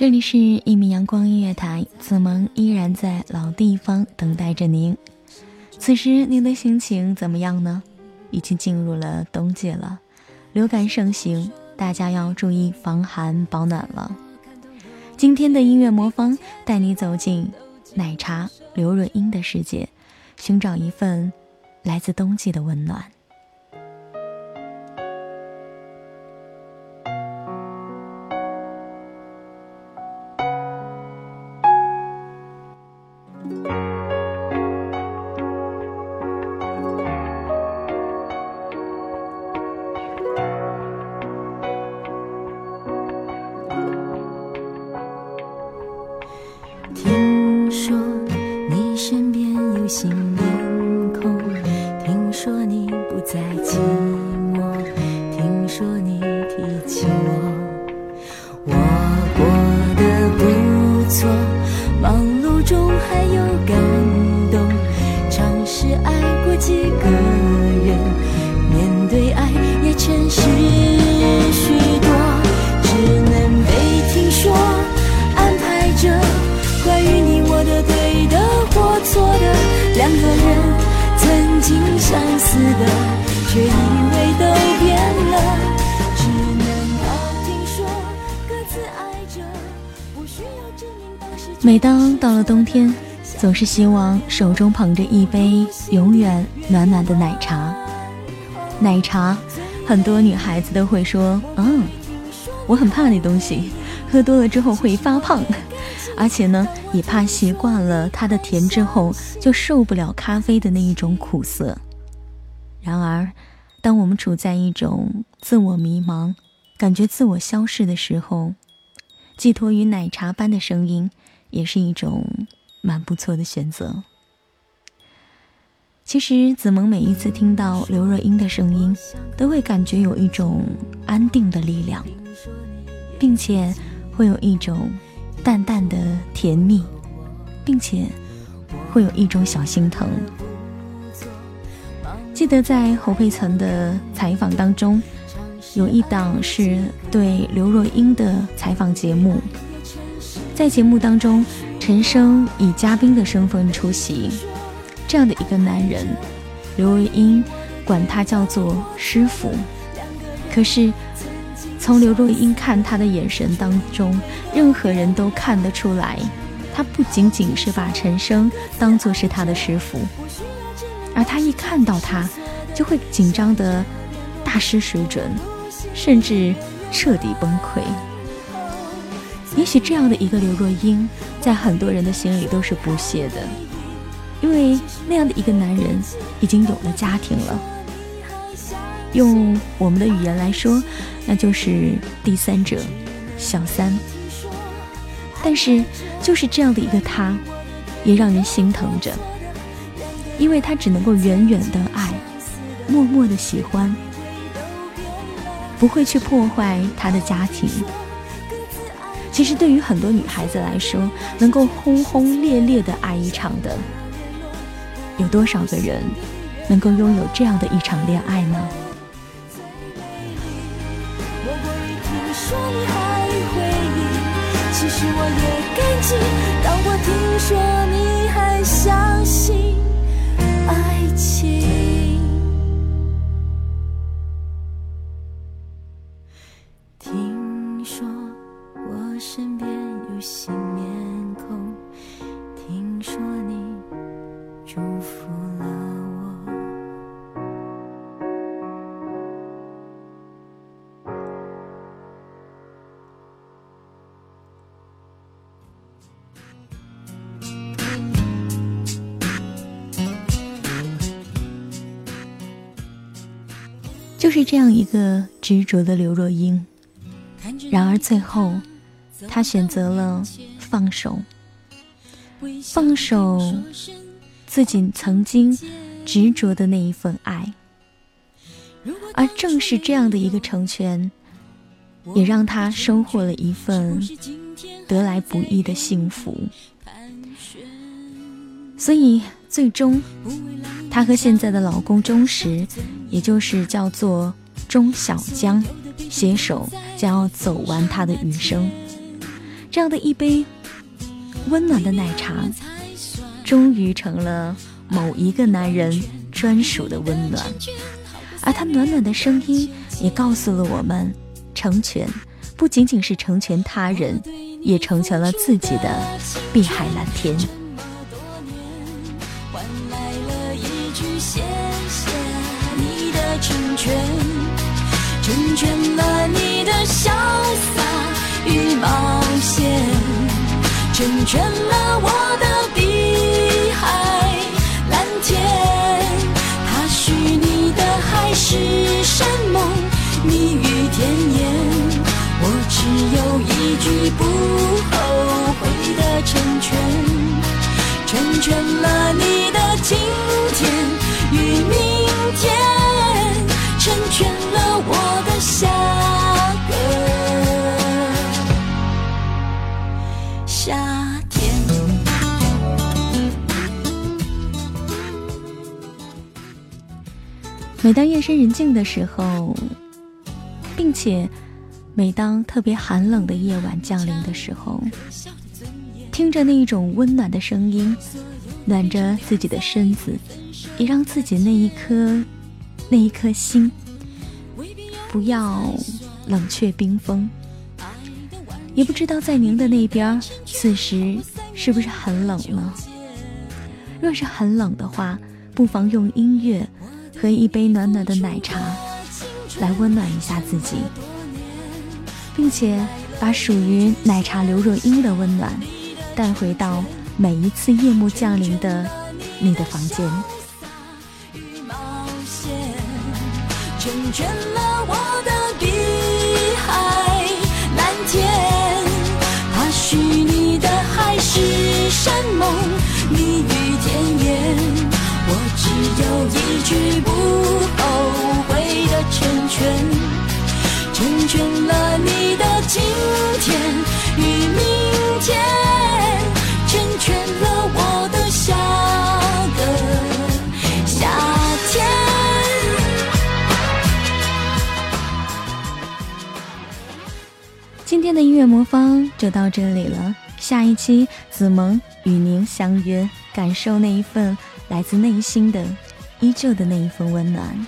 这里是一米阳光音乐台，子萌依然在老地方等待着您。此时您的心情怎么样呢？已经进入了冬季了，流感盛行，大家要注意防寒保暖了。今天的音乐魔方带你走进奶茶刘若英的世界，寻找一份来自冬季的温暖。在寂寞，听说你提起我，我过得不错，忙碌中还有感动，尝试爱过几个人，面对爱也诚实许多，只能被听说，安排着关于你我的对的或错的，两个人曾经相似的。每当到了冬天，总是希望手中捧着一杯永远暖暖的奶茶。奶茶，很多女孩子都会说：“嗯，我很怕那东西，喝多了之后会发胖，而且呢，也怕习惯了它的甜之后就受不了咖啡的那一种苦涩。”然而，当我们处在一种自我迷茫、感觉自我消逝的时候，寄托于奶茶般的声音。也是一种蛮不错的选择。其实子萌每一次听到刘若英的声音，都会感觉有一种安定的力量，并且会有一种淡淡的甜蜜，并且会有一种小心疼。记得在侯佩岑的采访当中，有一档是对刘若英的采访节目。在节目当中，陈升以嘉宾的身份出席。这样的一个男人，刘若英管他叫做师傅。可是，从刘若英看他的眼神当中，任何人都看得出来，他不仅仅是把陈升当做是他的师傅，而他一看到他，就会紧张的大失水准，甚至彻底崩溃。也许这样的一个刘若英，在很多人的心里都是不屑的，因为那样的一个男人已经有了家庭了。用我们的语言来说，那就是第三者、小三。但是，就是这样的一个他，也让人心疼着，因为他只能够远远的爱，默默的喜欢，不会去破坏他的家庭。其实，对于很多女孩子来说，能够轰轰烈烈的爱一场的，有多少个人能够拥有这样的一场恋爱呢？其实我也感激，当我听说听说我身边有新。就是这样一个执着的刘若英，然而最后，她选择了放手，放手自己曾经执着的那一份爱，而正是这样的一个成全，也让她收获了一份得来不易的幸福。所以最终。她和现在的老公钟石，也就是叫做钟小江，携手将要走完他的余生。这样的一杯温暖的奶茶，终于成了某一个男人专属的温暖。而他暖暖的声音，也告诉了我们：成全不仅仅是成全他人，也成全了自己的碧海蓝天。成全了我的碧海蓝天。他许你的海誓山盟，蜜每当夜深人静的时候，并且每当特别寒冷的夜晚降临的时候，听着那一种温暖的声音，暖着自己的身子，也让自己那一颗。那一颗心，不要冷却冰封。也不知道在您的那边，此时是不是很冷呢？若是很冷的话，不妨用音乐和一杯暖暖的奶茶来温暖一下自己，并且把属于奶茶刘若英的温暖带回到每一次夜幕降临的你的房间。成全了我成全了你的今天与明天，成全了我的下个夏天。今天的音乐魔方就到这里了，下一期子萌与您相约，感受那一份来自内心的、依旧的那一份温暖。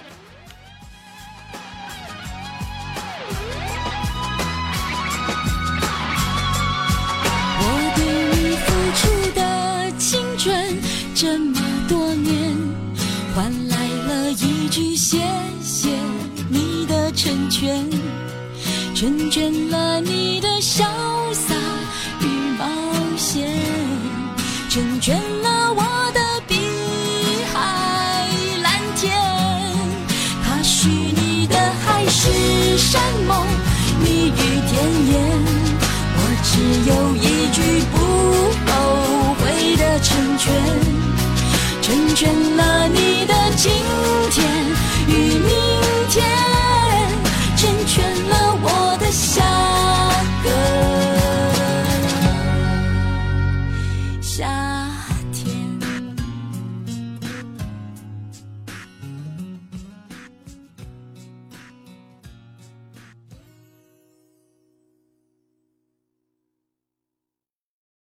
成全了你的潇洒与冒险成全